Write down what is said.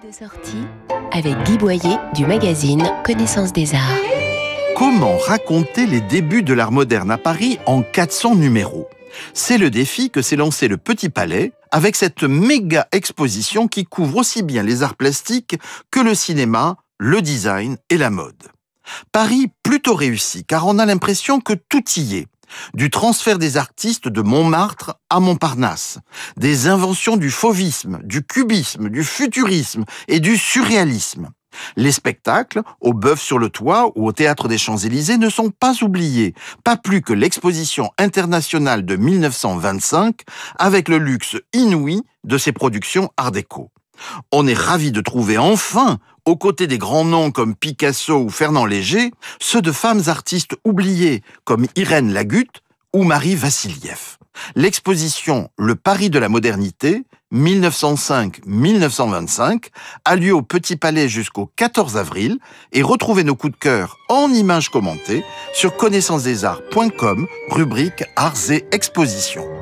De sortie avec Guy Boyer du magazine Connaissance des Arts. Comment raconter les débuts de l'art moderne à Paris en 400 numéros? C'est le défi que s'est lancé le Petit Palais avec cette méga exposition qui couvre aussi bien les arts plastiques que le cinéma, le design et la mode. Paris plutôt réussi car on a l'impression que tout y est du transfert des artistes de Montmartre à Montparnasse, des inventions du fauvisme, du cubisme, du futurisme et du surréalisme. Les spectacles, au bœuf sur le toit ou au théâtre des Champs-Élysées, ne sont pas oubliés, pas plus que l'exposition internationale de 1925, avec le luxe inouï de ses productions art déco. On est ravi de trouver enfin, aux côtés des grands noms comme Picasso ou Fernand Léger, ceux de femmes artistes oubliées comme Irène Lagutte ou Marie Vassiliev. L'exposition Le Paris de la modernité, 1905-1925, a lieu au Petit Palais jusqu'au 14 avril et retrouvez nos coups de cœur en images commentées sur connaissancesdesarts.com, rubrique Arts et Expositions.